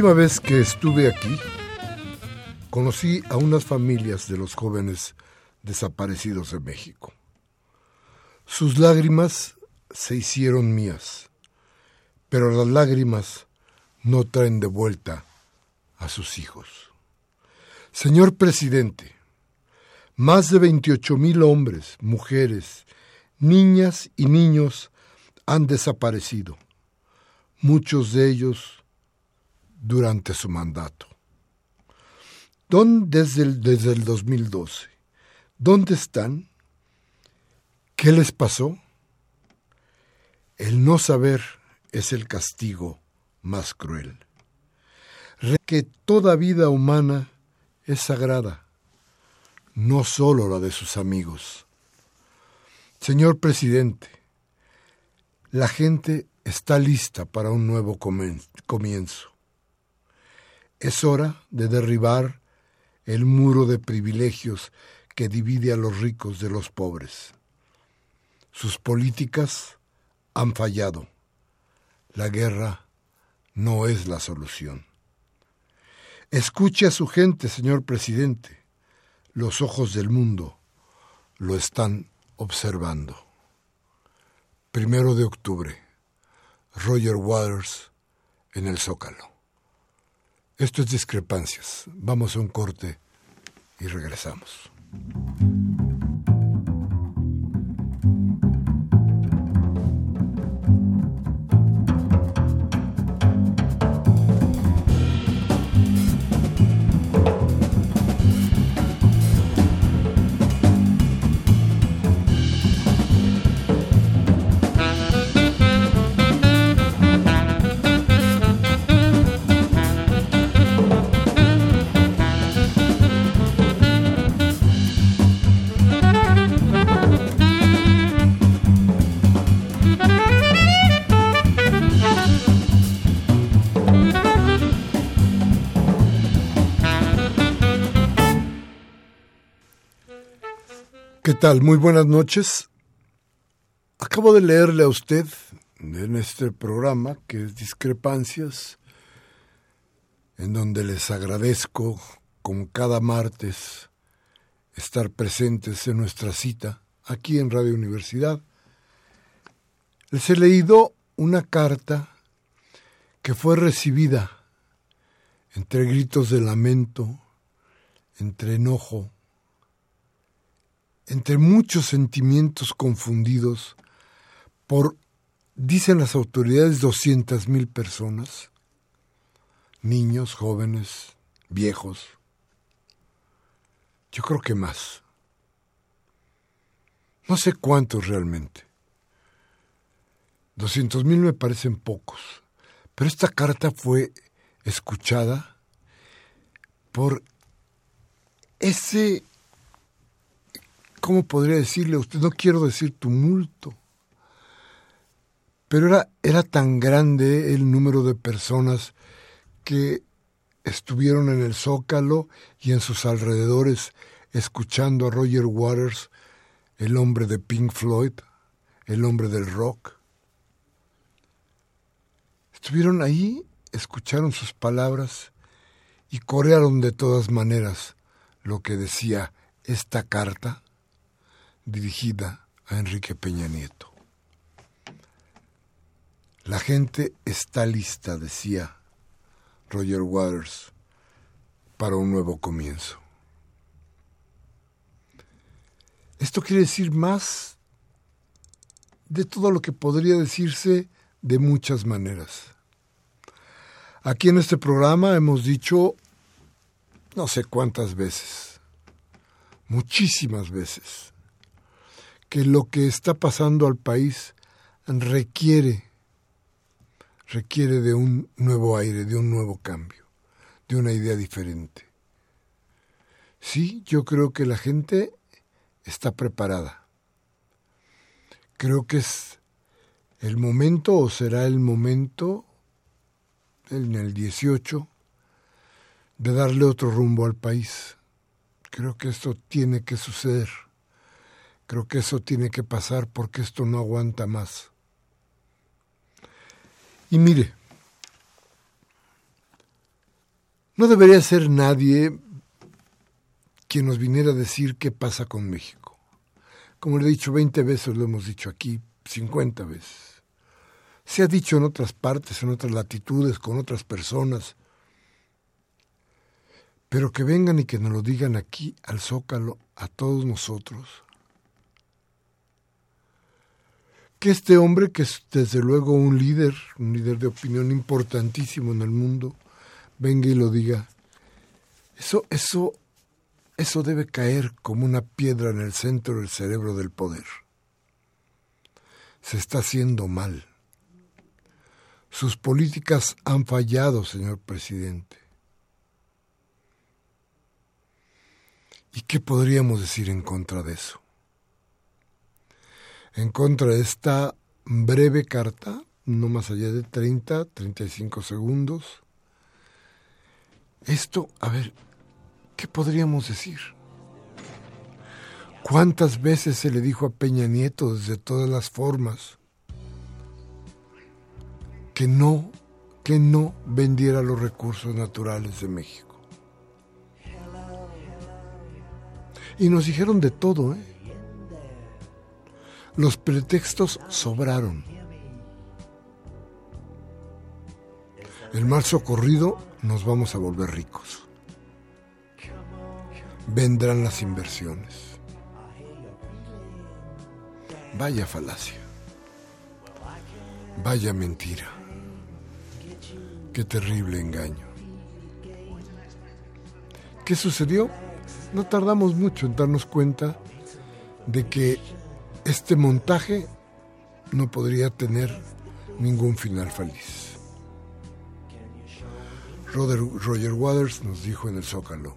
Última vez que estuve aquí, conocí a unas familias de los jóvenes desaparecidos de México. Sus lágrimas se hicieron mías, pero las lágrimas no traen de vuelta a sus hijos. Señor presidente, más de 28 mil hombres, mujeres, niñas y niños han desaparecido, muchos de ellos durante su mandato. ¿Dónde, desde, el, desde el 2012. ¿Dónde están? ¿Qué les pasó? El no saber es el castigo más cruel. Que toda vida humana es sagrada, no solo la de sus amigos. Señor presidente, la gente está lista para un nuevo comienzo. Es hora de derribar el muro de privilegios que divide a los ricos de los pobres. Sus políticas han fallado. La guerra no es la solución. Escuche a su gente, señor presidente. Los ojos del mundo lo están observando. Primero de octubre. Roger Waters en el Zócalo. Esto es discrepancias. Vamos a un corte y regresamos. Tal? Muy buenas noches. Acabo de leerle a usted en este programa, que es Discrepancias, en donde les agradezco, como cada martes, estar presentes en nuestra cita aquí en Radio Universidad. Les he leído una carta que fue recibida entre gritos de lamento, entre enojo, entre muchos sentimientos confundidos por, dicen las autoridades, 200 mil personas, niños, jóvenes, viejos, yo creo que más. No sé cuántos realmente. 200 mil me parecen pocos, pero esta carta fue escuchada por ese, ¿cómo podría decirle a usted? No quiero decir tumulto, pero era, era tan grande el número de personas que estuvieron en el Zócalo y en sus alrededores escuchando a Roger Waters, el hombre de Pink Floyd, el hombre del rock. Estuvieron ahí, escucharon sus palabras y corearon de todas maneras lo que decía esta carta dirigida a Enrique Peña Nieto. La gente está lista, decía Roger Waters, para un nuevo comienzo. Esto quiere decir más de todo lo que podría decirse de muchas maneras. Aquí en este programa hemos dicho no sé cuántas veces, muchísimas veces, que lo que está pasando al país requiere requiere de un nuevo aire, de un nuevo cambio, de una idea diferente. Sí, yo creo que la gente está preparada. Creo que es el momento o será el momento en el 18 de darle otro rumbo al país. Creo que esto tiene que suceder. Creo que eso tiene que pasar porque esto no aguanta más. Y mire, no debería ser nadie quien nos viniera a decir qué pasa con México. Como le he dicho 20 veces, lo hemos dicho aquí 50 veces. Se ha dicho en otras partes, en otras latitudes, con otras personas. Pero que vengan y que nos lo digan aquí al zócalo a todos nosotros que este hombre, que es desde luego un líder, un líder de opinión importantísimo en el mundo, venga y lo diga. Eso, eso, eso debe caer como una piedra en el centro del cerebro del poder. Se está haciendo mal. Sus políticas han fallado, señor presidente. ¿Y qué podríamos decir en contra de eso? En contra de esta breve carta, no más allá de 30, 35 segundos. Esto, a ver, ¿qué podríamos decir? ¿Cuántas veces se le dijo a Peña Nieto desde todas las formas que no, que no vendiera los recursos naturales de México? Y nos dijeron de todo, ¿eh? Los pretextos sobraron. El mal socorrido nos vamos a volver ricos. Vendrán las inversiones. Vaya falacia. Vaya mentira. Qué terrible engaño. ¿Qué sucedió? No tardamos mucho en darnos cuenta de que este montaje no podría tener ningún final feliz. Roger, Waters nos dijo en el Zócalo,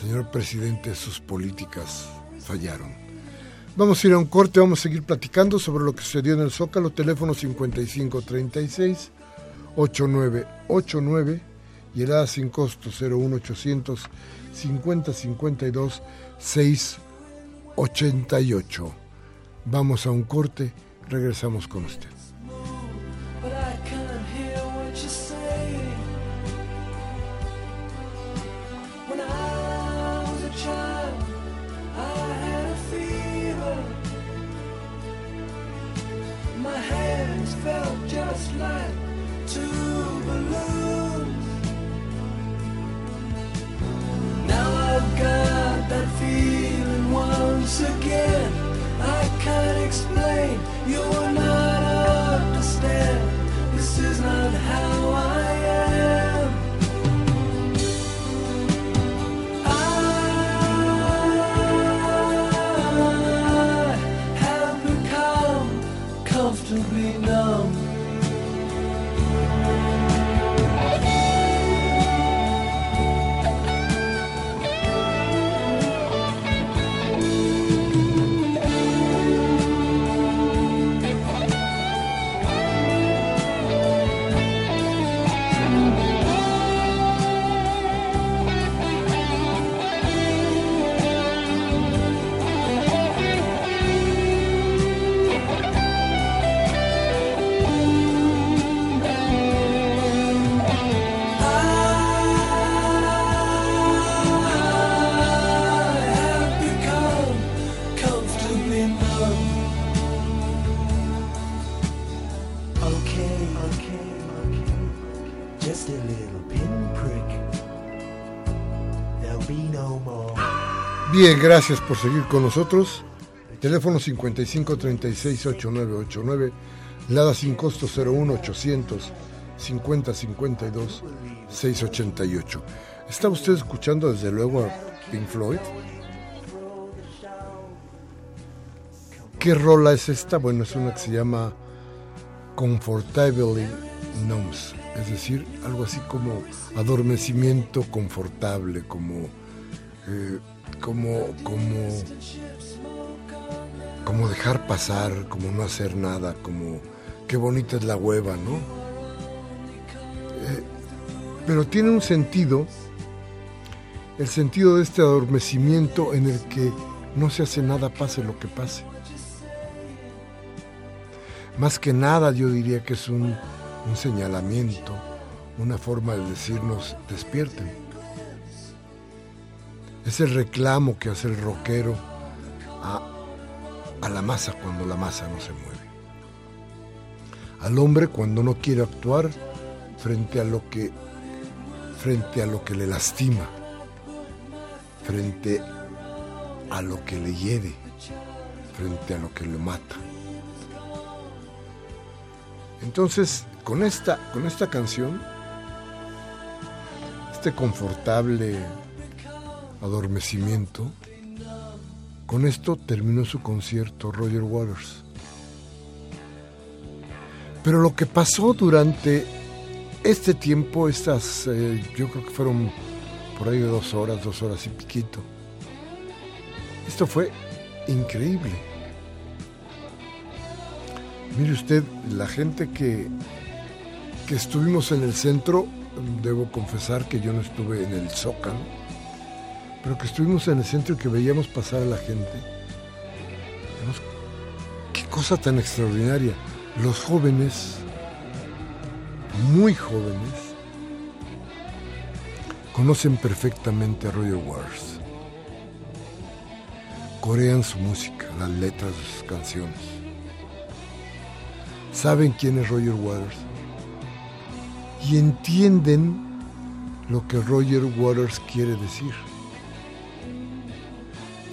señor presidente, sus políticas fallaron. Vamos a ir a un corte, vamos a seguir platicando sobre lo que sucedió en el Zócalo, teléfono 5536 8989 y el A sin costo 01800 5052 6 88. Vamos a un corte, regresamos con usted. Bien, gracias por seguir con nosotros. Teléfono 55 36 8989, Lada sin costo 01 800 50 52 688. ¿Está usted escuchando desde luego a Pink Floyd? ¿Qué rola es esta? Bueno, es una que se llama Comfortably Numb, es decir, algo así como adormecimiento confortable, como eh, como, como, como dejar pasar, como no hacer nada, como qué bonita es la hueva, ¿no? Eh, pero tiene un sentido, el sentido de este adormecimiento en el que no se hace nada, pase lo que pase. Más que nada yo diría que es un, un señalamiento, una forma de decirnos despierten es el reclamo que hace el rockero a, a la masa cuando la masa no se mueve. Al hombre cuando no quiere actuar frente a lo que frente a lo que le lastima, frente a lo que le hiere, frente a lo que le mata. Entonces, con esta, con esta canción, este confortable adormecimiento. Con esto terminó su concierto Roger Waters. Pero lo que pasó durante este tiempo, estas, eh, yo creo que fueron por ahí dos horas, dos horas y piquito, esto fue increíble. Mire usted, la gente que, que estuvimos en el centro, debo confesar que yo no estuve en el Zócalo, pero que estuvimos en el centro y que veíamos pasar a la gente. Qué cosa tan extraordinaria. Los jóvenes, muy jóvenes, conocen perfectamente a Roger Waters. Corean su música, las letras de sus canciones. Saben quién es Roger Waters y entienden lo que Roger Waters quiere decir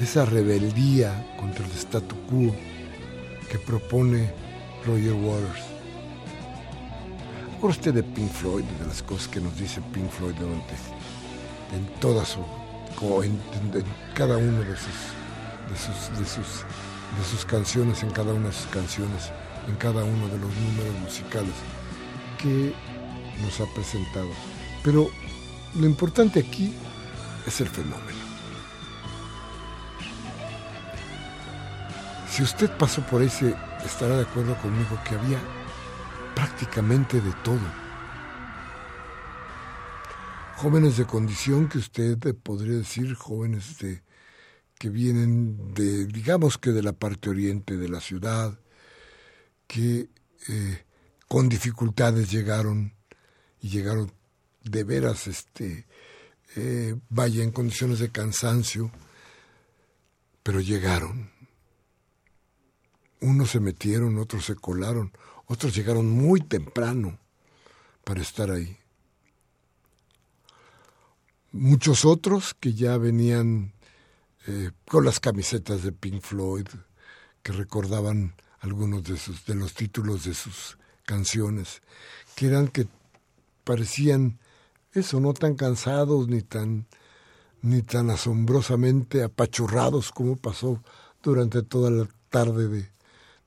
esa rebeldía contra el statu quo que propone Roger Waters. ¿Acuerda usted de Pink Floyd, de las cosas que nos dice Pink Floyd durante, en toda su, en, cada uno de sus, de sus, de sus, de sus canciones, en cada una de sus canciones, en cada uno de los números musicales que nos ha presentado. Pero lo importante aquí es el fenómeno. Si usted pasó por ese, estará de acuerdo conmigo que había prácticamente de todo. Jóvenes de condición que usted podría decir, jóvenes de, que vienen de, digamos que de la parte oriente de la ciudad, que eh, con dificultades llegaron y llegaron de veras, este, eh, vaya en condiciones de cansancio, pero llegaron unos se metieron, otros se colaron, otros llegaron muy temprano para estar ahí. Muchos otros que ya venían eh, con las camisetas de Pink Floyd, que recordaban algunos de, sus, de los títulos de sus canciones, que eran que parecían eso, no tan cansados ni tan, ni tan asombrosamente apachurrados como pasó durante toda la tarde de,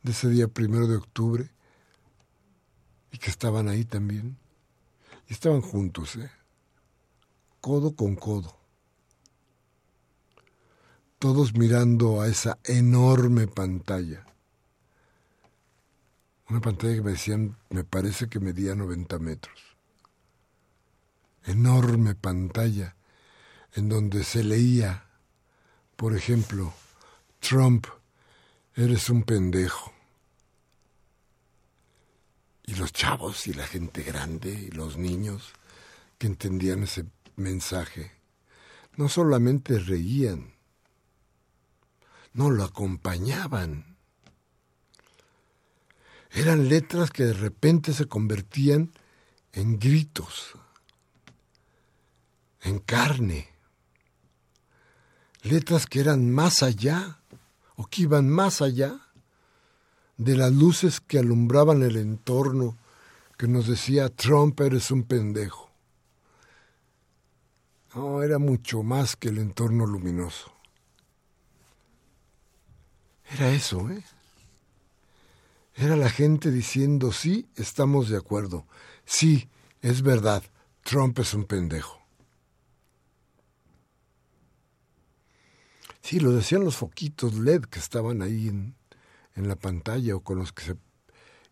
de ese día primero de octubre y que estaban ahí también. Y estaban juntos, ¿eh? codo con codo. Todos mirando a esa enorme pantalla. Una pantalla que me decían, me parece que medía 90 metros. Enorme pantalla en donde se leía, por ejemplo, Trump, eres un pendejo. Y los chavos y la gente grande y los niños que entendían ese mensaje, no solamente reían, no lo acompañaban. Eran letras que de repente se convertían en gritos, en carne letras que eran más allá o que iban más allá de las luces que alumbraban el entorno que nos decía Trump eres un pendejo. No, era mucho más que el entorno luminoso. Era eso, ¿eh? Era la gente diciendo, sí, estamos de acuerdo, sí, es verdad, Trump es un pendejo. Sí, lo decían los foquitos LED que estaban ahí en, en la pantalla o con los que se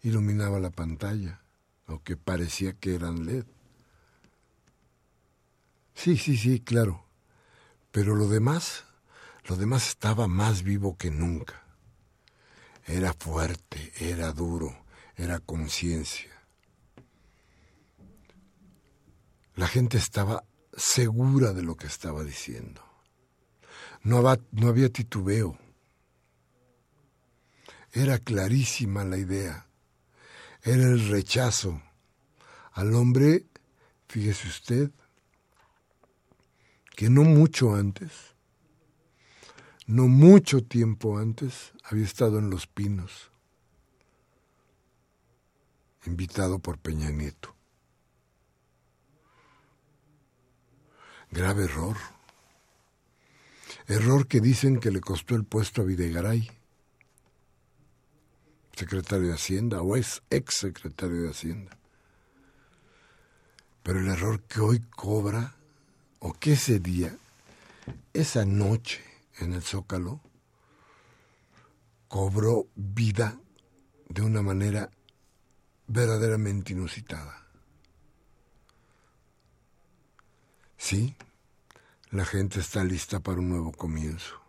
iluminaba la pantalla, o que parecía que eran LED. Sí, sí, sí, claro. Pero lo demás, lo demás estaba más vivo que nunca. Era fuerte, era duro, era conciencia. La gente estaba segura de lo que estaba diciendo. No, había titubeo. Era clarísima la idea. Era el rechazo al hombre, fíjese usted, que no mucho antes, no mucho tiempo antes, había estado en Los Pinos, invitado por Peña Nieto. Grave error. Error que dicen que le costó el puesto a Videgaray, secretario de Hacienda, o es ex secretario de Hacienda. Pero el error que hoy cobra, o que ese día, esa noche en el Zócalo, cobró vida de una manera verdaderamente inusitada. Sí, la gente está lista para un nuevo comienzo.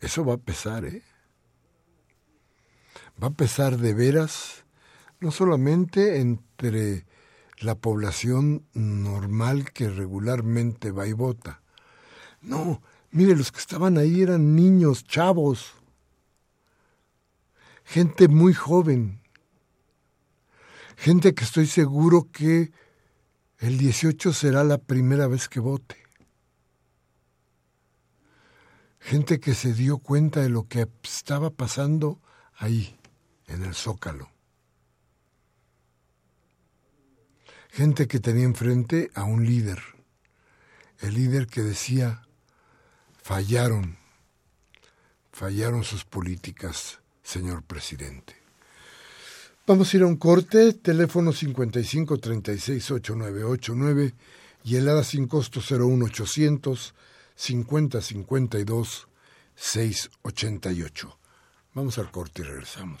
Eso va a pesar, ¿eh? Va a pesar de veras, no solamente entre la población normal que regularmente va y vota. No, mire, los que estaban ahí eran niños, chavos, gente muy joven, gente que estoy seguro que el 18 será la primera vez que vote. Gente que se dio cuenta de lo que estaba pasando ahí, en el zócalo. Gente que tenía enfrente a un líder. El líder que decía, fallaron, fallaron sus políticas, señor presidente. Vamos a ir a un corte, teléfono 55 36 8989 y helada sin costo 01800 50 52 688. Vamos al corte y regresamos.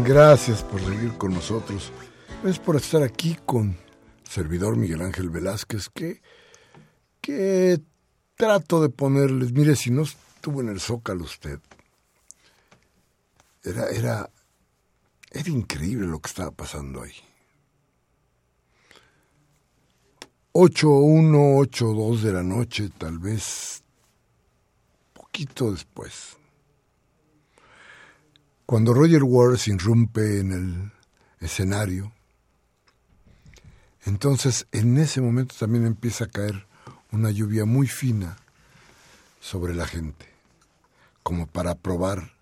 Gracias por seguir con nosotros. Es por estar aquí con servidor Miguel Ángel Velázquez que, que trato de ponerles, mire, si no estuvo en el Zócalo usted, era, era, era increíble lo que estaba pasando ahí. 8.1, 8.2 de la noche, tal vez poquito después. Cuando Roger Waters irrumpe en el escenario, entonces en ese momento también empieza a caer una lluvia muy fina sobre la gente, como para probar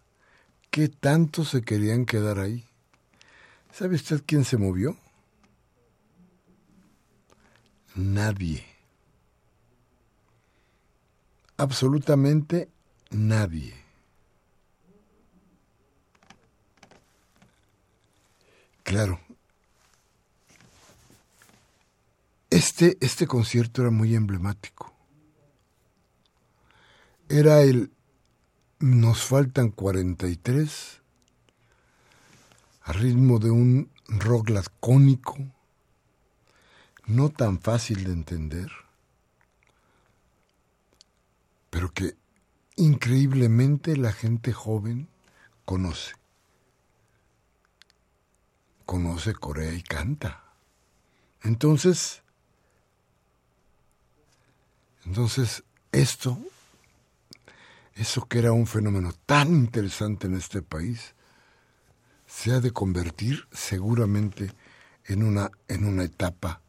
qué tanto se querían quedar ahí. ¿Sabe usted quién se movió? Nadie. Absolutamente nadie. Claro. Este, este concierto era muy emblemático. Era el Nos faltan 43 a ritmo de un rock lacónico, no tan fácil de entender, pero que increíblemente la gente joven conoce conoce Corea y canta. Entonces, entonces esto, eso que era un fenómeno tan interesante en este país, se ha de convertir seguramente en una, en una etapa,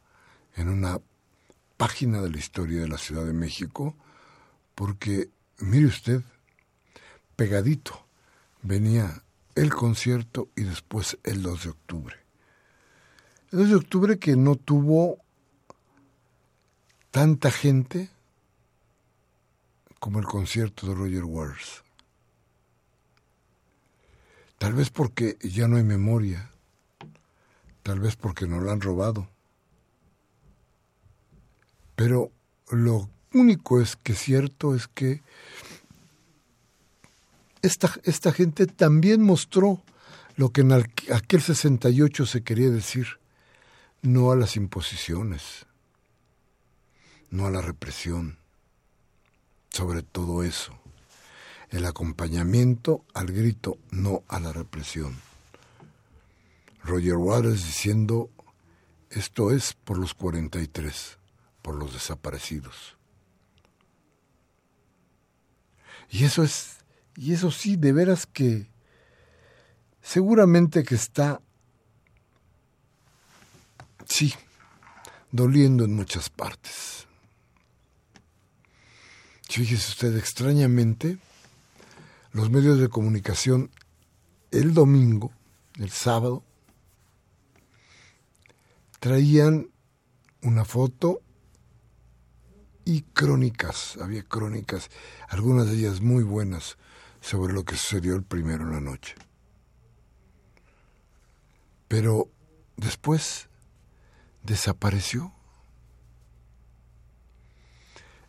en una página de la historia de la Ciudad de México, porque, mire usted, pegadito venía el concierto y después el 2 de octubre. El 2 de octubre que no tuvo tanta gente como el concierto de Roger Waters. Tal vez porque ya no hay memoria, tal vez porque no la han robado. Pero lo único es que cierto es que esta, esta gente también mostró lo que en aquel 68 se quería decir, no a las imposiciones, no a la represión, sobre todo eso, el acompañamiento al grito no a la represión. Roger Waters diciendo, esto es por los 43, por los desaparecidos. Y eso es y eso sí, de veras que seguramente que está, sí, doliendo en muchas partes. Fíjese usted, extrañamente, los medios de comunicación el domingo, el sábado, traían una foto y crónicas, había crónicas, algunas de ellas muy buenas, sobre lo que sucedió el primero en la noche. Pero después desapareció.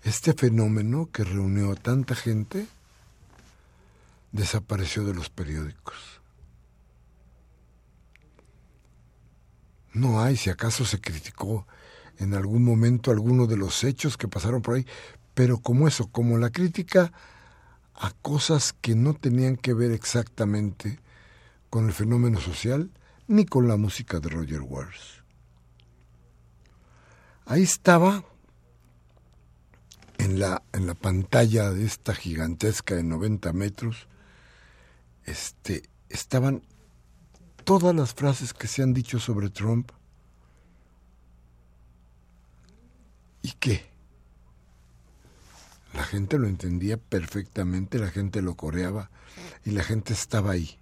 Este fenómeno que reunió a tanta gente desapareció de los periódicos. No hay, si acaso se criticó en algún momento alguno de los hechos que pasaron por ahí, pero como eso, como la crítica a cosas que no tenían que ver exactamente con el fenómeno social ni con la música de Roger Waters. Ahí estaba en la, en la pantalla de esta gigantesca de 90 metros, este, estaban todas las frases que se han dicho sobre Trump. ¿Y qué? La gente lo entendía perfectamente, la gente lo coreaba y la gente estaba ahí.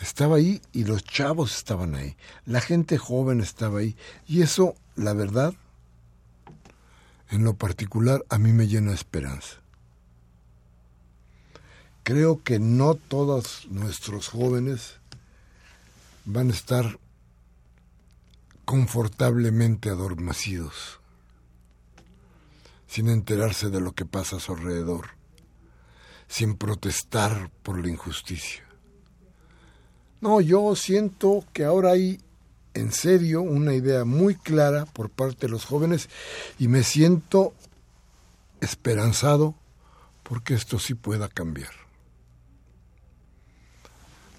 Estaba ahí y los chavos estaban ahí. La gente joven estaba ahí. Y eso, la verdad, en lo particular, a mí me llena de esperanza. Creo que no todos nuestros jóvenes van a estar confortablemente adormecidos, sin enterarse de lo que pasa a su alrededor, sin protestar por la injusticia. No, yo siento que ahora hay en serio una idea muy clara por parte de los jóvenes y me siento esperanzado porque esto sí pueda cambiar.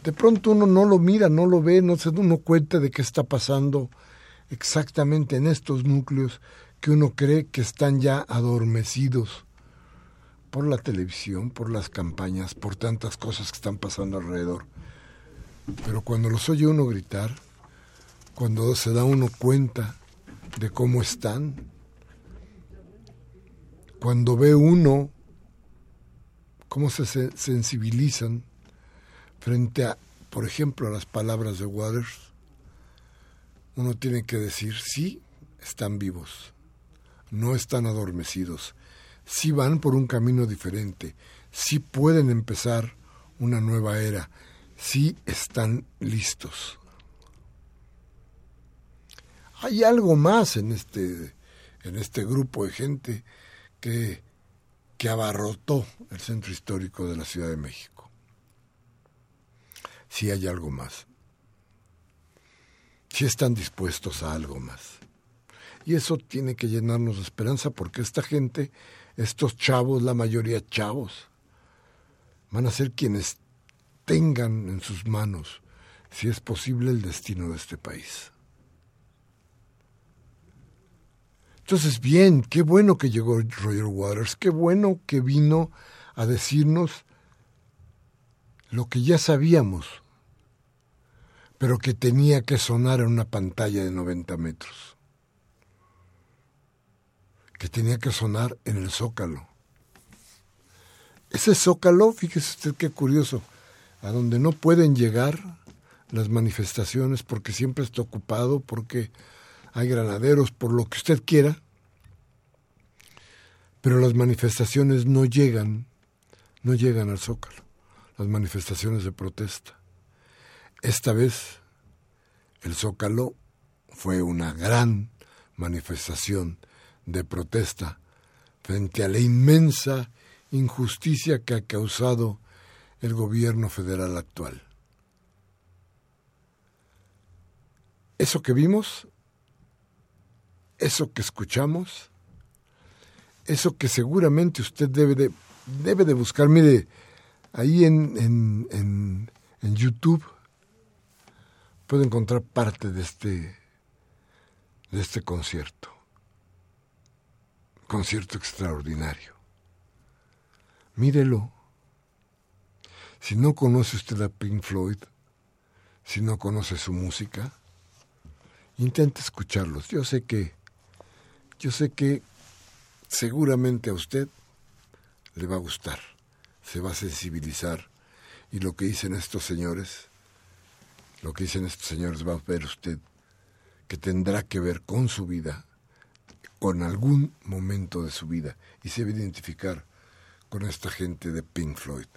De pronto uno no lo mira, no lo ve, no se da uno cuenta de qué está pasando exactamente en estos núcleos que uno cree que están ya adormecidos por la televisión, por las campañas, por tantas cosas que están pasando alrededor. Pero cuando los oye uno gritar, cuando se da uno cuenta de cómo están, cuando ve uno cómo se sensibilizan frente a, por ejemplo, a las palabras de Waters, uno tiene que decir, sí, están vivos, no están adormecidos, sí van por un camino diferente, sí pueden empezar una nueva era, sí están listos. Hay algo más en este, en este grupo de gente que, que abarrotó el centro histórico de la Ciudad de México. Sí hay algo más si están dispuestos a algo más. Y eso tiene que llenarnos de esperanza porque esta gente, estos chavos, la mayoría chavos, van a ser quienes tengan en sus manos, si es posible, el destino de este país. Entonces, bien, qué bueno que llegó Roger Waters, qué bueno que vino a decirnos lo que ya sabíamos pero que tenía que sonar en una pantalla de 90 metros, que tenía que sonar en el zócalo. Ese zócalo, fíjese usted qué curioso, a donde no pueden llegar las manifestaciones porque siempre está ocupado, porque hay granaderos, por lo que usted quiera, pero las manifestaciones no llegan, no llegan al zócalo, las manifestaciones de protesta. Esta vez el Zócalo fue una gran manifestación de protesta frente a la inmensa injusticia que ha causado el gobierno federal actual. Eso que vimos, eso que escuchamos, eso que seguramente usted debe de, debe de buscar, mire, ahí en, en, en, en YouTube, puede encontrar parte de este, de este concierto. Concierto extraordinario. Mírelo. Si no conoce usted a Pink Floyd, si no conoce su música, intente escucharlos. Yo sé que, yo sé que seguramente a usted le va a gustar, se va a sensibilizar y lo que dicen estos señores lo que dicen estos señores va a ver usted que tendrá que ver con su vida, con algún momento de su vida, y se va a identificar con esta gente de Pink Floyd.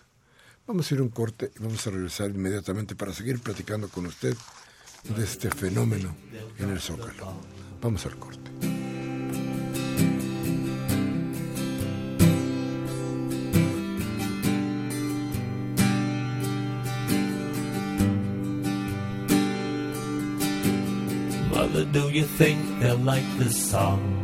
Vamos a ir a un corte y vamos a regresar inmediatamente para seguir platicando con usted de este fenómeno en el Zócalo. Vamos al corte. Mother, do you think they'll like this song?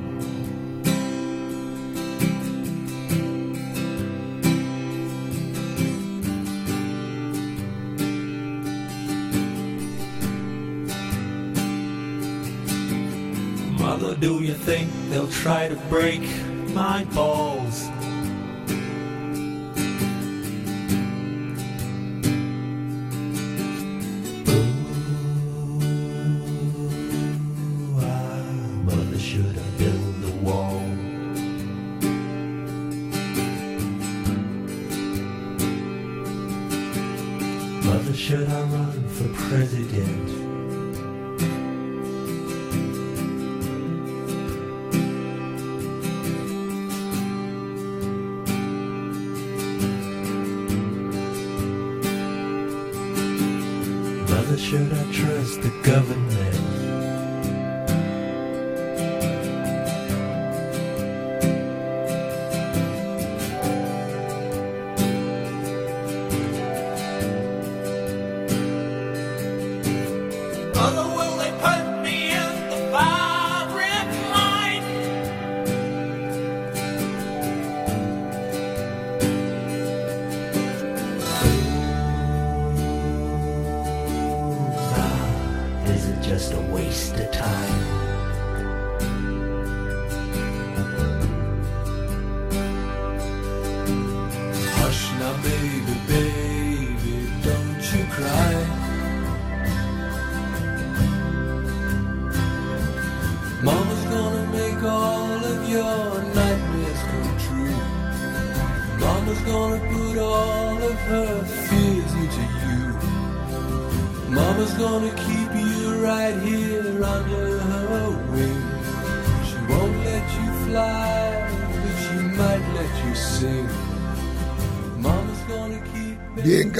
They'll try to break my balls?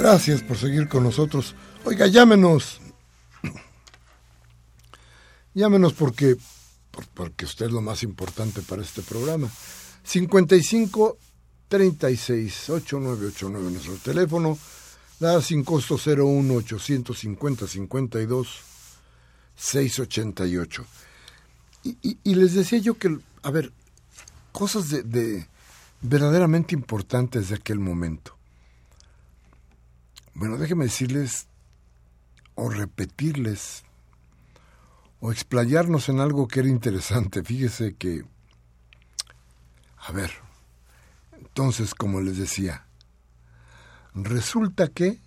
Gracias por seguir con nosotros. Oiga, llámenos. Llámenos porque, por- porque usted es lo más importante para este programa. 55 36 8989 nuestro teléfono. Da sin costo 01 850 52 688. Y, y- y les decía yo que, a ver, cosas de verdaderamente importantes de aquel momento. Bueno, déjenme decirles o repetirles o explayarnos en algo que era interesante. Fíjese que, a ver, entonces, como les decía, resulta que,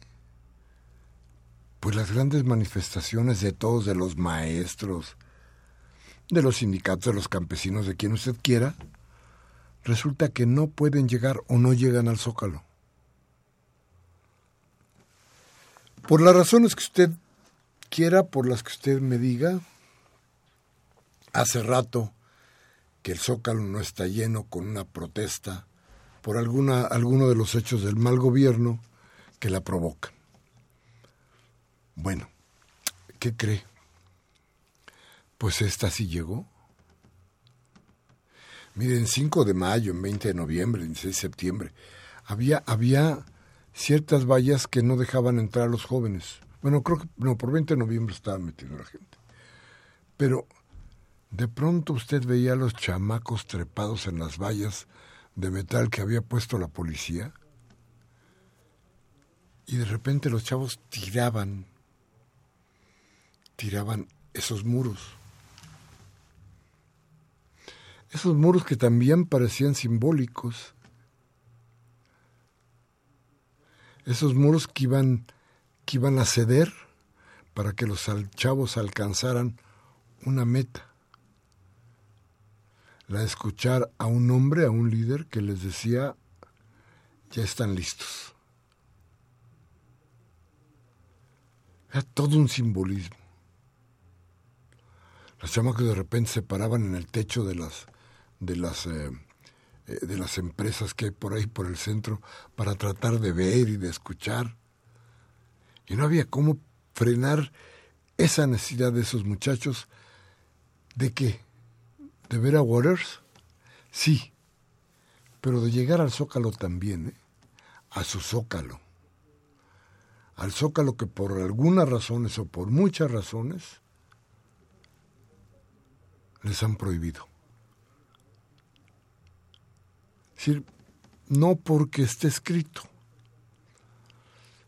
pues las grandes manifestaciones de todos, de los maestros, de los sindicatos, de los campesinos, de quien usted quiera, resulta que no pueden llegar o no llegan al zócalo. Por las razones que usted quiera, por las que usted me diga, hace rato que el Zócalo no está lleno con una protesta por alguna, alguno de los hechos del mal gobierno que la provocan. Bueno, ¿qué cree? Pues esta sí llegó. Miren, 5 de mayo, en 20 de noviembre, en 6 de septiembre, había, había ciertas vallas que no dejaban entrar a los jóvenes. Bueno, creo que no, por 20 de noviembre estaban metiendo la gente. Pero de pronto usted veía a los chamacos trepados en las vallas de metal que había puesto la policía y de repente los chavos tiraban, tiraban esos muros. Esos muros que también parecían simbólicos. Esos muros que iban, que iban a ceder para que los chavos alcanzaran una meta. La de escuchar a un hombre, a un líder que les decía, ya están listos. Era todo un simbolismo. Los chamacos de repente se paraban en el techo de las de las eh, de las empresas que hay por ahí por el centro para tratar de ver y de escuchar. Y no había cómo frenar esa necesidad de esos muchachos ¿De qué? ¿De ver a Waters? Sí, pero de llegar al Zócalo también, ¿eh? a su Zócalo. Al Zócalo que por algunas razones o por muchas razones les han prohibido. Es decir, no porque esté escrito,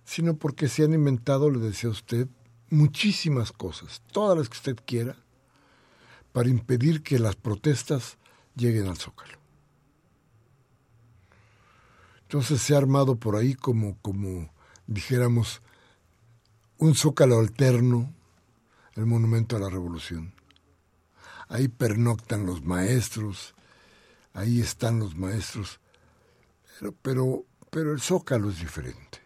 sino porque se han inventado, le decía usted, muchísimas cosas, todas las que usted quiera, para impedir que las protestas lleguen al Zócalo. Entonces se ha armado por ahí como, como dijéramos, un zócalo alterno, el monumento a la revolución. Ahí pernoctan los maestros, ahí están los maestros, pero, pero, pero el zócalo es diferente.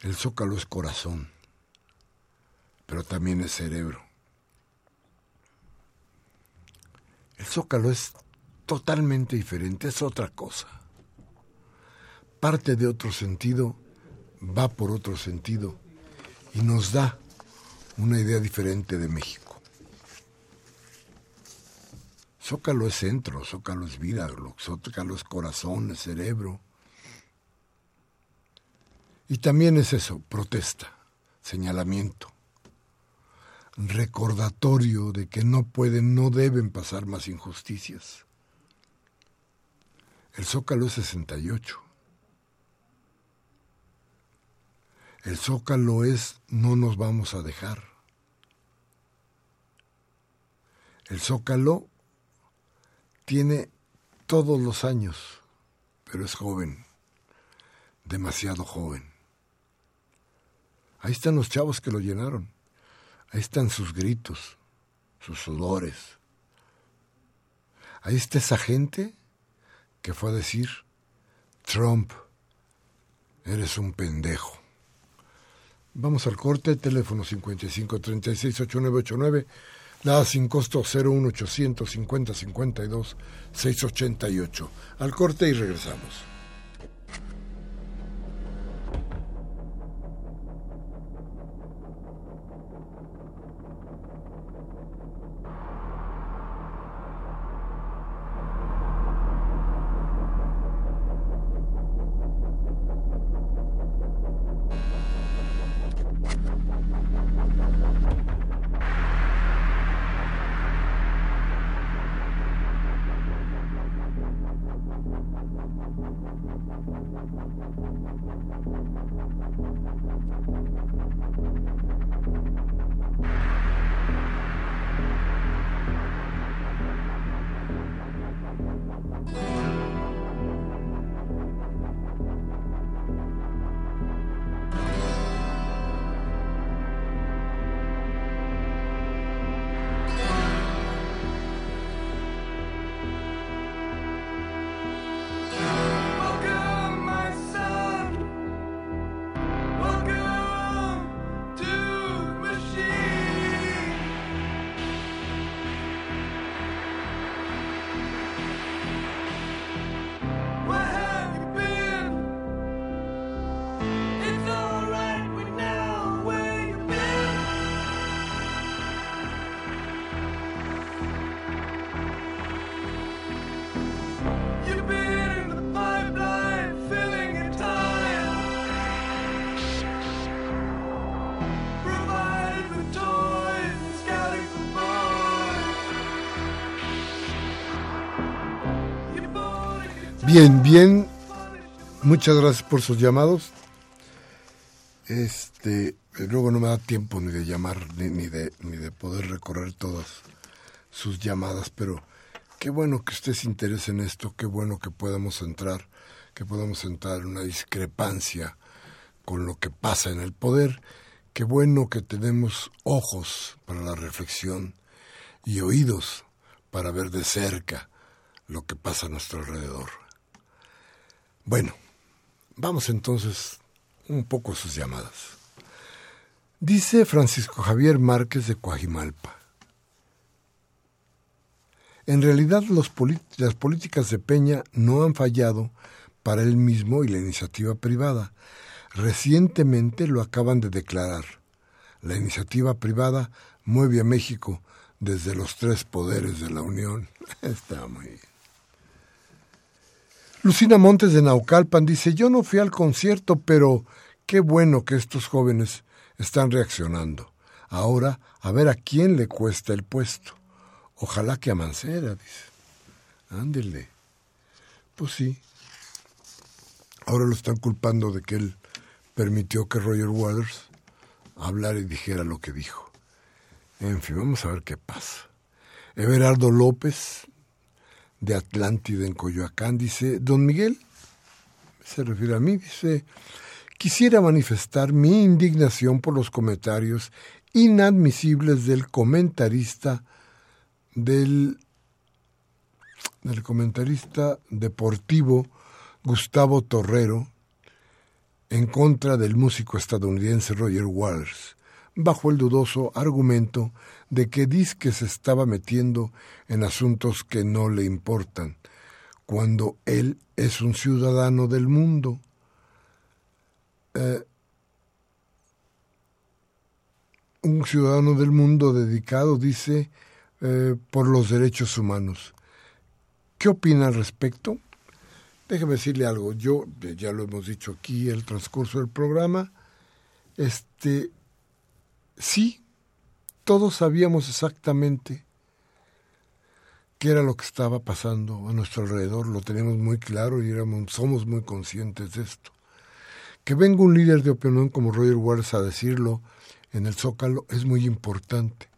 El zócalo es corazón, pero también es cerebro. El zócalo es totalmente diferente, es otra cosa. Parte de otro sentido, va por otro sentido y nos da una idea diferente de México. Zócalo es centro, Zócalo es vida, Zócalo es corazón, es cerebro. Y también es eso, protesta, señalamiento, recordatorio de que no pueden, no deben pasar más injusticias. El Zócalo es 68. El Zócalo es no nos vamos a dejar. El Zócalo tiene todos los años, pero es joven, demasiado joven. Ahí están los chavos que lo llenaron. Ahí están sus gritos, sus sudores. Ahí está esa gente que fue a decir, Trump, eres un pendejo. Vamos al corte, teléfono 5536-8989, nada sin costo 01850 52 688. Al corte y regresamos. Bien, bien, muchas gracias por sus llamados. Este, luego no me da tiempo ni de llamar ni, ni de ni de poder recorrer todas sus llamadas, pero qué bueno que usted se interese en esto, qué bueno que podamos entrar, que podamos entrar en una discrepancia con lo que pasa en el poder, qué bueno que tenemos ojos para la reflexión y oídos para ver de cerca lo que pasa a nuestro alrededor. Bueno, vamos entonces un poco a sus llamadas. Dice Francisco Javier Márquez de Coajimalpa. En realidad las políticas de Peña no han fallado para él mismo y la iniciativa privada. Recientemente lo acaban de declarar. La iniciativa privada mueve a México desde los tres poderes de la Unión. Está muy bien. Lucina Montes de Naucalpan dice, yo no fui al concierto, pero qué bueno que estos jóvenes están reaccionando. Ahora, a ver a quién le cuesta el puesto. Ojalá que a Mancera, dice. Ándele. Pues sí. Ahora lo están culpando de que él permitió que Roger Waters hablara y dijera lo que dijo. En fin, vamos a ver qué pasa. Everardo López, de Atlántida en Coyoacán, dice, Don Miguel, se refiere a mí, dice, quisiera manifestar mi indignación por los comentarios inadmisibles del comentarista del, del comentarista deportivo Gustavo Torrero en contra del músico estadounidense Roger Waters, bajo el dudoso argumento de que que se estaba metiendo en asuntos que no le importan, cuando él es un ciudadano del mundo. Eh, un ciudadano del mundo dedicado, dice, eh, por los derechos humanos. ¿Qué opina al respecto? Déjeme decirle algo, yo, eh, ya lo hemos dicho aquí, el transcurso del programa, este, sí, todos sabíamos exactamente qué era lo que estaba pasando a nuestro alrededor, lo tenemos muy claro y éramos, somos muy conscientes de esto. Que venga un líder de opinión como Roger Waters a decirlo en el Zócalo es muy importante.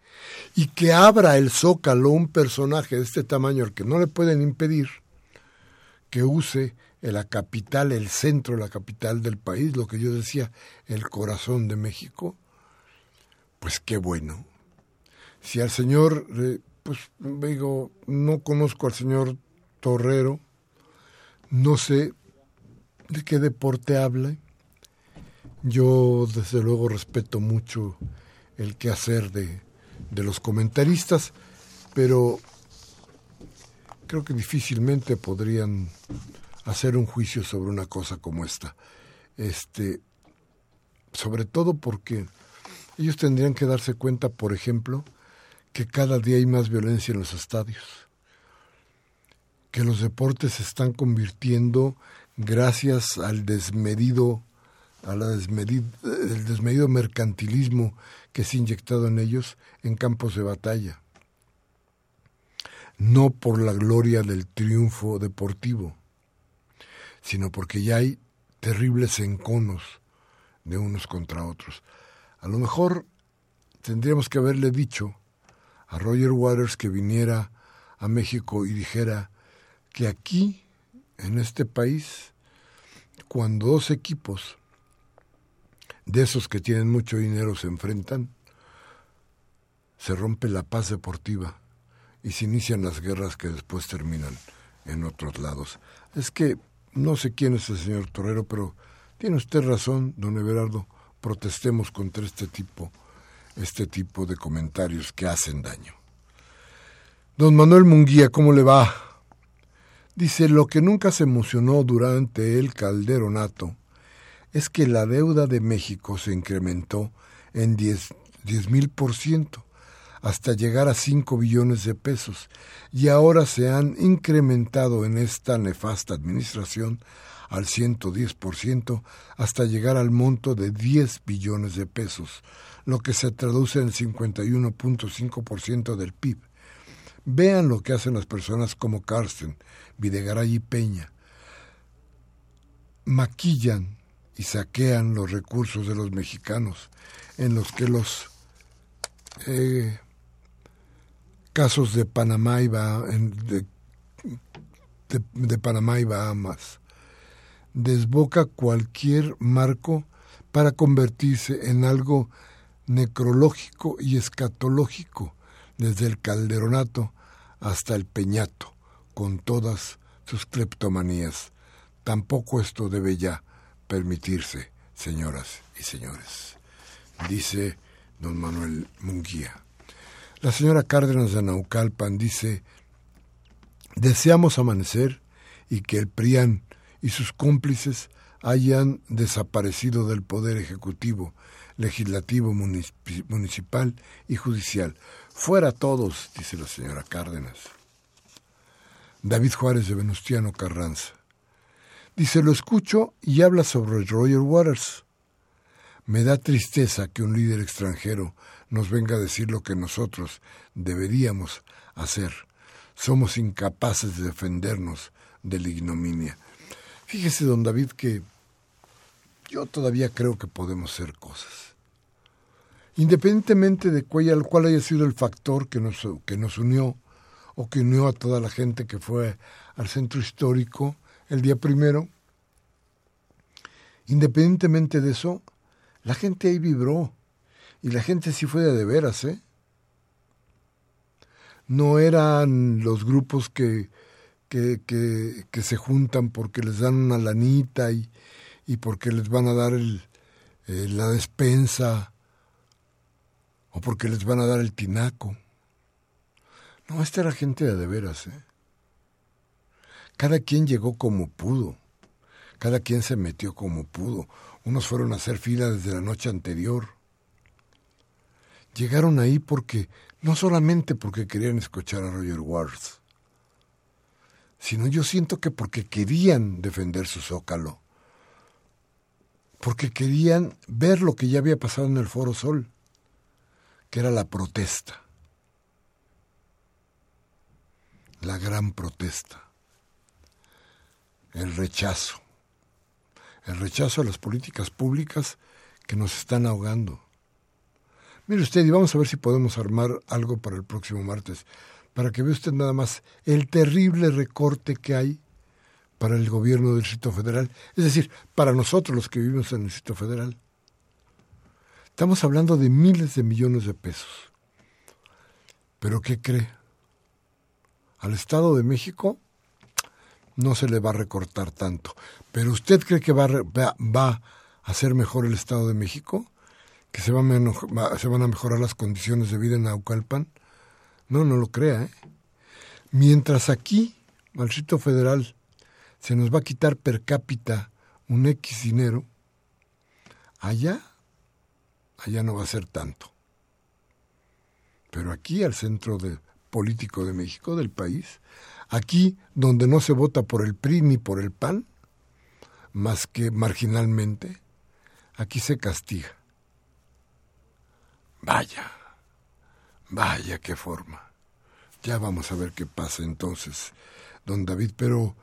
Y que abra el Zócalo un personaje de este tamaño al que no le pueden impedir que use la capital, el centro la capital del país, lo que yo decía, el corazón de México, pues qué bueno. Si al señor, eh, pues digo, no conozco al señor Torrero, no sé de qué deporte habla. Yo desde luego respeto mucho el quehacer de, de los comentaristas, pero creo que difícilmente podrían hacer un juicio sobre una cosa como esta. Este, sobre todo porque ellos tendrían que darse cuenta, por ejemplo, que cada día hay más violencia en los estadios, que los deportes se están convirtiendo gracias al desmedido el desmedido mercantilismo que se ha inyectado en ellos en campos de batalla no por la gloria del triunfo deportivo, sino porque ya hay terribles enconos de unos contra otros. A lo mejor tendríamos que haberle dicho a Roger Waters que viniera a México y dijera que aquí, en este país, cuando dos equipos de esos que tienen mucho dinero se enfrentan, se rompe la paz deportiva y se inician las guerras que después terminan en otros lados. Es que no sé quién es el señor Torrero, pero tiene usted razón, don Everardo, protestemos contra este tipo, este tipo de comentarios que hacen daño. Don Manuel Munguía, ¿cómo le va? Dice, lo que nunca se emocionó durante el calderonato es que la deuda de México se incrementó en 10 mil por ciento hasta llegar a 5 billones de pesos y ahora se han incrementado en esta nefasta administración al 110% hasta llegar al monto de 10 billones de pesos, lo que se traduce en 51.5% del PIB. Vean lo que hacen las personas como Carsten, Videgaray y Peña. Maquillan y saquean los recursos de los mexicanos, en los que los eh, casos de Panamá y, de, de, Panamá y Bahamas. Desboca cualquier marco para convertirse en algo necrológico y escatológico, desde el calderonato hasta el peñato, con todas sus cleptomanías. Tampoco esto debe ya permitirse, señoras y señores, dice don Manuel Munguía. La señora Cárdenas de Naucalpan dice, deseamos amanecer y que el PRIAN y sus cómplices hayan desaparecido del Poder Ejecutivo. Legislativo, municipal y judicial. Fuera todos, dice la señora Cárdenas. David Juárez de Venustiano Carranza. Dice, lo escucho y habla sobre Roger Waters. Me da tristeza que un líder extranjero nos venga a decir lo que nosotros deberíamos hacer. Somos incapaces de defendernos de la ignominia. Fíjese, don David, que yo todavía creo que podemos hacer cosas. Independientemente de cuál, haya sido el factor que nos, que nos unió o que unió a toda la gente que fue al centro histórico el día primero, independientemente de eso, la gente ahí vibró. Y la gente sí fue de, veras, ¿eh? No eran los grupos que, que, que, se juntan porque les dan una lanita y, y porque les van a dar el, eh, la despensa o porque les van a dar el tinaco. No, esta era gente de, veras, ¿eh? Cada quien llegó como pudo. Cada quien se metió como pudo. Unos fueron a hacer fila desde la noche anterior. Llegaron ahí porque, no solamente porque querían escuchar a Roger Waters, sino yo siento que porque querían defender su zócalo, porque querían ver lo que ya había pasado en el Foro Sol, que era la protesta, la gran protesta, el rechazo el rechazo a las políticas públicas que nos están ahogando. Mire usted, y vamos a ver si podemos armar algo para el próximo martes, para que vea usted nada más el terrible recorte que hay para el gobierno del Distrito Federal, es decir, para nosotros los que vivimos en el Distrito Federal. Estamos hablando de miles de millones de pesos. Pero ¿qué cree? Al Estado de México no se le va a recortar tanto. Pero ¿usted cree que va, va, a ser mejor el Estado de México? ¿Que se, va se van a mejorar las condiciones de vida en Naucalpan? No, no lo crea. ¿eh? Mientras aquí, al Distrito Federal, se nos va a quitar per cápita un X dinero, allá, allá no va a ser tanto. Pero aquí, al centro político de México, del país, Aquí, donde no se vota por el PRI ni por el PAN, más que marginalmente, aquí se castiga. Vaya, vaya qué forma. Ya vamos a ver qué pasa entonces, don David, pero,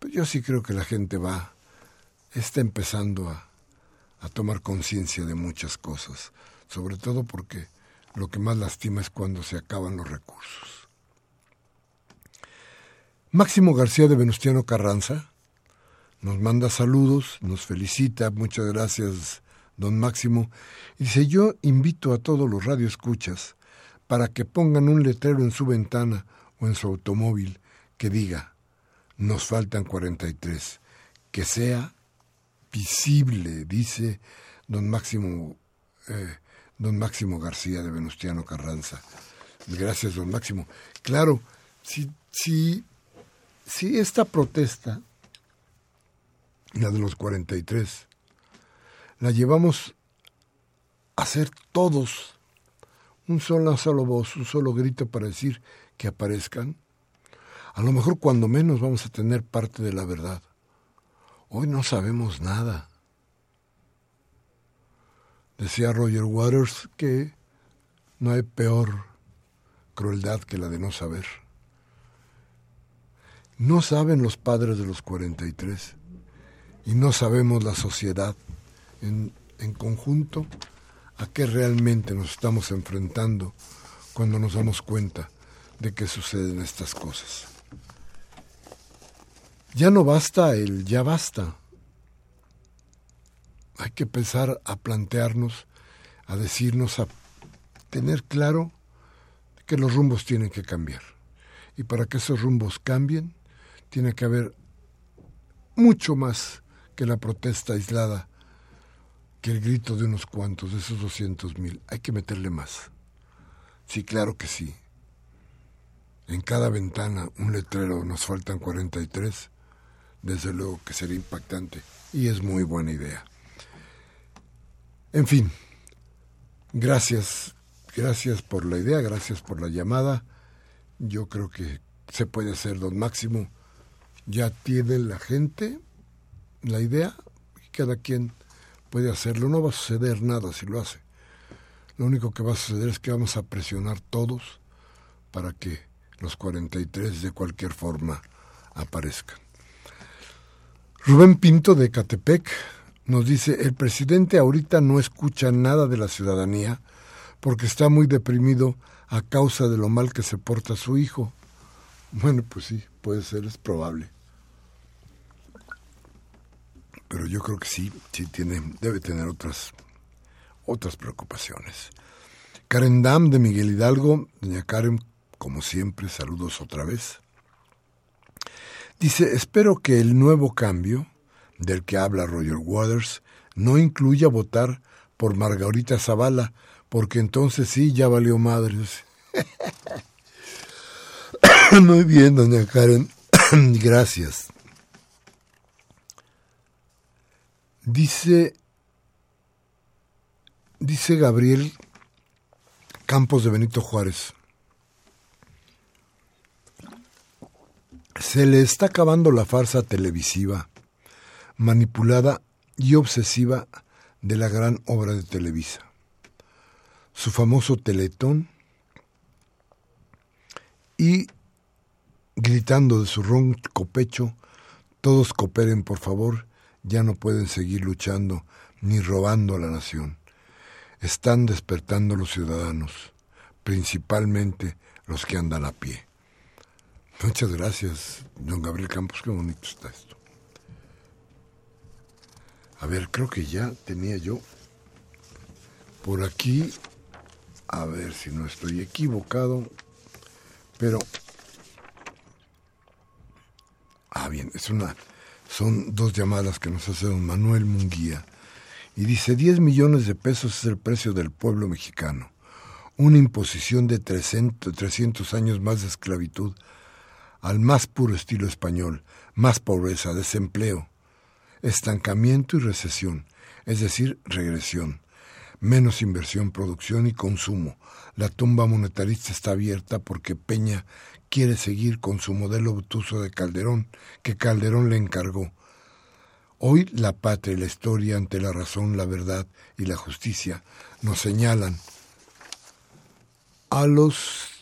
pero yo sí creo que la gente va, está empezando a, a tomar conciencia de muchas cosas, sobre todo porque lo que más lastima es cuando se acaban los recursos. Máximo García de Venustiano Carranza nos manda saludos, nos felicita, muchas gracias, don Máximo. Y dice, yo invito a todos los radioescuchas para que pongan un letrero en su ventana o en su automóvil que diga, nos faltan 43, que sea visible, dice don Máximo, eh, don Máximo García de Venustiano Carranza. Gracias, don Máximo. Claro, si, si si esta protesta, la de los 43, la llevamos a hacer todos un solo, solo voz, un solo grito para decir que aparezcan, a lo mejor cuando menos vamos a tener parte de la verdad. Hoy no sabemos nada. Decía Roger Waters que no hay peor crueldad que la de no saber. No saben los padres de los 43 y no sabemos la sociedad en, en conjunto a qué realmente nos estamos enfrentando cuando nos damos cuenta de que suceden estas cosas. Ya no basta el ya basta. Hay que empezar a plantearnos, a decirnos, a tener claro que los rumbos tienen que cambiar. Y para que esos rumbos cambien, tiene que haber mucho más que la protesta aislada, que el grito de unos cuantos, de esos 200 mil. Hay que meterle más. Sí, claro que sí. En cada ventana un letrero, nos faltan 43, desde luego que sería impactante y es muy buena idea. En fin, Gracias, gracias por la idea, gracias por la llamada. Yo creo que se puede hacer, don Máximo. Ya tiene la gente la idea y cada quien puede hacerlo. No va a suceder nada si lo hace. Lo único que va a suceder es que vamos a presionar todos para que los 43 de cualquier forma aparezcan. Rubén Pinto de Catepec nos dice, el presidente ahorita no escucha nada de la ciudadanía porque está muy deprimido a causa de lo mal que se porta su hijo. Bueno, pues sí, puede ser, es probable. Pero yo creo que sí, sí tiene, debe tener otras, otras preocupaciones. Karen Dam de Miguel Hidalgo, doña Karen, como siempre, saludos otra vez. Dice, espero que el nuevo cambio del que habla Roger Waters no incluya votar por Margarita Zavala, porque entonces sí, ya valió madres. Muy bien, doña Karen, gracias. Dice, dice Gabriel Campos de Benito Juárez. Se le está acabando la farsa televisiva, manipulada y obsesiva de la gran obra de Televisa. Su famoso teletón y gritando de su ronco pecho, todos cooperen por favor, ya no pueden seguir luchando ni robando a la nación. Están despertando los ciudadanos, principalmente los que andan a pie. Muchas gracias, don Gabriel Campos, qué bonito está esto. A ver, creo que ya tenía yo por aquí, a ver si no estoy equivocado, pero... Ah, bien, es una, son dos llamadas que nos hace don Manuel Munguía. Y dice, 10 millones de pesos es el precio del pueblo mexicano. Una imposición de 300, 300 años más de esclavitud al más puro estilo español, más pobreza, desempleo, estancamiento y recesión, es decir, regresión, menos inversión, producción y consumo. La tumba monetarista está abierta porque Peña quiere seguir con su modelo obtuso de Calderón, que Calderón le encargó. Hoy la patria y la historia ante la razón, la verdad y la justicia nos señalan a los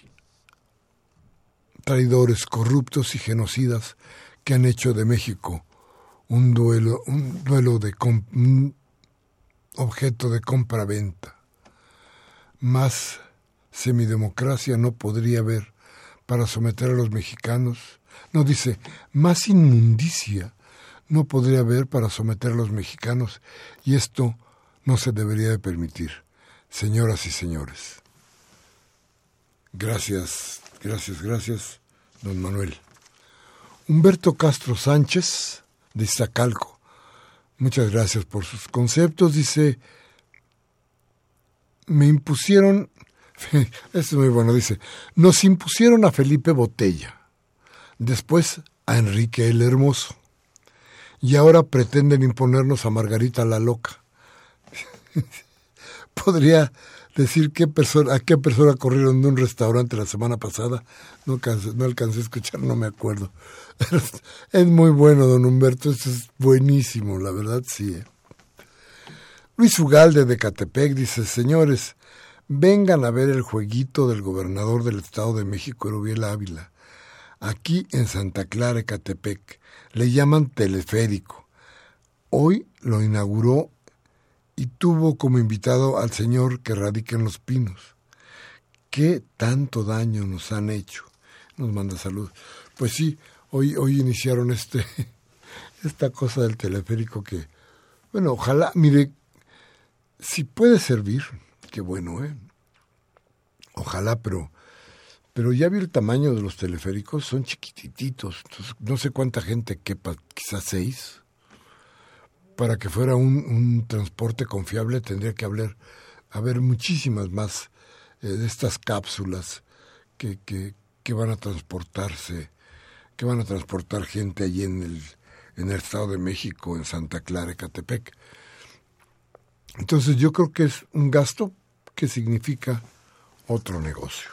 traidores, corruptos y genocidas que han hecho de México un duelo, un duelo de objeto de compra-venta. Más semidemocracia no podría haber para someter a los mexicanos. No dice, más inmundicia no podría haber para someter a los mexicanos y esto no se debería de permitir. Señoras y señores. Gracias, gracias, gracias, don Manuel. Humberto Castro Sánchez, de Iztacalco. Muchas gracias por sus conceptos. Dice, me impusieron, es muy bueno, dice, nos impusieron a Felipe Botella, después a Enrique el Hermoso, y ahora pretenden imponernos a Margarita la Loca. Podría decir qué persona, a qué persona corrieron de un restaurante la semana pasada. No, alcancé, no alcancé a escuchar, no me acuerdo. es muy bueno, don Humberto, es buenísimo, la verdad sí. ¿eh? Luis Ugalde de Catepec dice, señores, vengan a ver el jueguito del gobernador del Estado de México, Erubiel Ávila. Aquí en Santa Clara, Catepec, le llaman teleférico. Hoy lo inauguró y tuvo como invitado al señor que radica en Los Pinos. ¿Qué tanto daño nos han hecho? Nos manda salud. Pues sí, hoy, hoy iniciaron este, esta cosa del teleférico que, bueno, ojalá, mire, si puede servir, qué bueno, ¿eh? Ojalá, pero, pero ya vi el tamaño de los teleféricos, son chiquititos, no sé cuánta gente quepa, quizás seis para que fuera un, transporte confiable tendría que haber, haber muchísimas más eh, de estas cápsulas que, que, que, van a transportarse, que van a transportar gente allí en el, en el Estado de México, en Santa Clara, Ecatepec. Entonces yo creo que es un gasto que significa otro negocio.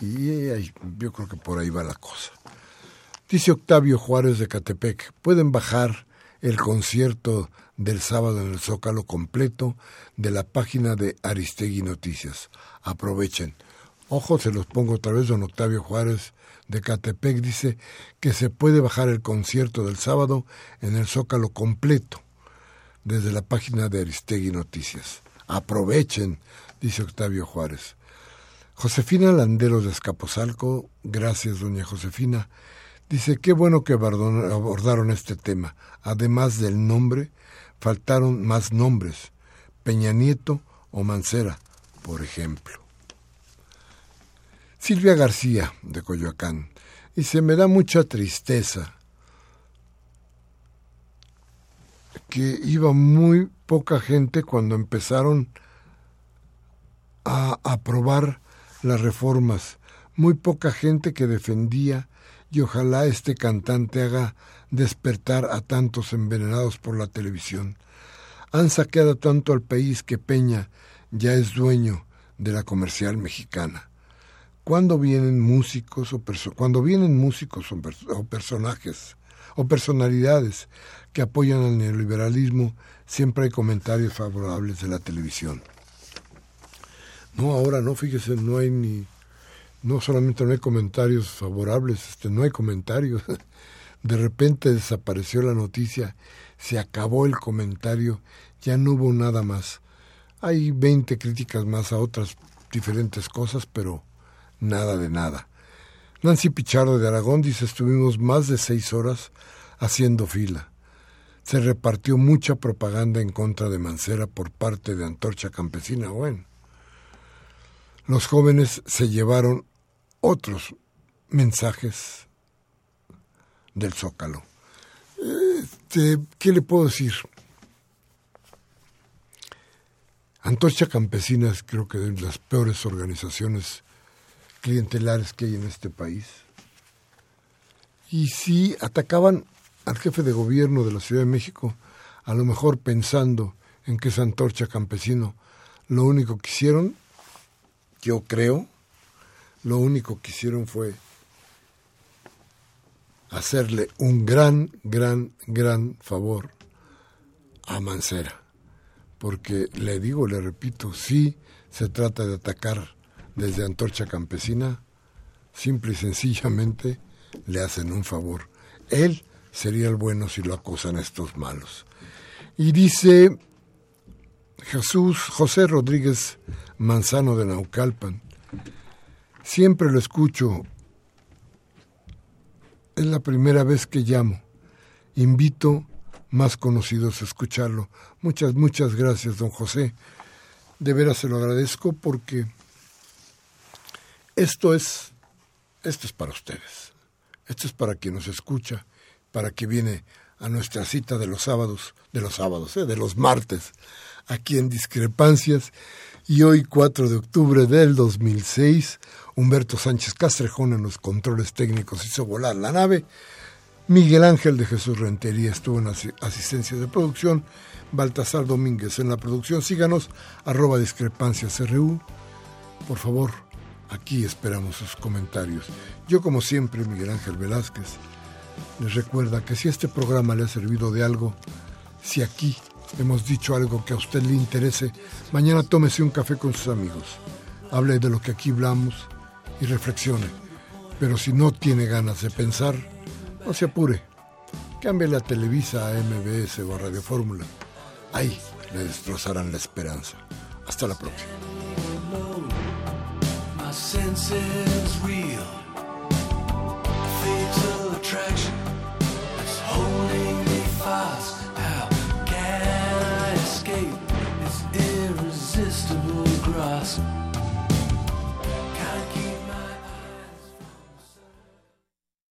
Y yo creo que por ahí va la cosa. Dice Octavio Juárez de Catepec, pueden bajar el concierto del sábado en el Zócalo completo de la página de Aristegui Noticias. Aprovechen. Ojo, se los pongo otra vez, don Octavio Juárez de Catepec dice que se puede bajar el concierto del sábado en el Zócalo completo desde la página de Aristegui Noticias. Aprovechen, dice Octavio Juárez. Josefina Landeros de Escaposalco, gracias doña Josefina, dice, qué bueno que abordaron este tema. Además del nombre, faltaron más nombres, Peña Nieto o Mancera, por ejemplo. Silvia García, de Coyoacán, dice, me da mucha tristeza que iba muy poca gente cuando empezaron a aprobar las reformas. Muy poca gente que defendía y ojalá este cantante haga despertar a tantos envenenados por la televisión. Han saqueado tanto al país que Peña ya es dueño de la comercial mexicana. Cuando vienen músicos o cuando vienen músicos o personajes o personalidades que apoyan al neoliberalismo, siempre hay comentarios favorables de la televisión. No, ahora no, fíjese, no hay ni, no solamente no hay comentarios favorables, este, no hay comentarios. De repente desapareció la noticia, se acabó el comentario, ya no hubo nada más. Hay 20 críticas más a otras diferentes cosas, pero nada de nada. Nancy Pichardo de Aragón dice, estuvimos más de seis horas haciendo fila. Se repartió mucha propaganda en contra de Mancera por parte de Antorcha Campesina. Bueno, los jóvenes se llevaron otros mensajes del Zócalo. Este, ¿Qué le puedo decir? Antorcha Campesina es creo que de las peores organizaciones clientelares que hay en este país. Y si atacaban al jefe de gobierno de la Ciudad de México, a lo mejor pensando en que esa antorcha campesino, lo único que hicieron, yo creo, lo único que hicieron fue hacerle un gran, gran, gran favor a Mancera. Porque le digo, le repito, si se trata de atacar desde Antorcha Campesina, simple y sencillamente le hacen un favor. Él sería el bueno si lo acusan estos malos. Y dice Jesús José Rodríguez Manzano de Naucalpan, siempre lo escucho, es la primera vez que llamo, invito más conocidos a escucharlo. Muchas, muchas gracias, don José. De veras se lo agradezco porque esto es, esto es para ustedes. Esto es para quien nos escucha, para que viene a nuestra cita de los sábados, de los sábados, ¿eh? de los martes, aquí en Discrepancias. Y hoy, 4 de octubre del 2006, Humberto Sánchez Castrejón en los controles técnicos hizo volar la nave. Miguel Ángel de Jesús Rentería estuvo en asi- asistencia de producción. Baltasar Domínguez en la producción. Síganos, arroba discrepancias RU. Por favor, aquí esperamos sus comentarios. Yo, como siempre, Miguel Ángel Velázquez, les recuerda que si este programa le ha servido de algo, si aquí hemos dicho algo que a usted le interese, mañana tómese un café con sus amigos, hable de lo que aquí hablamos y reflexione. Pero si no tiene ganas de pensar, no se apure. Cambie la Televisa a MBS o a Radio Fórmula. Ahí le destrozarán la esperanza. Hasta la próxima. us.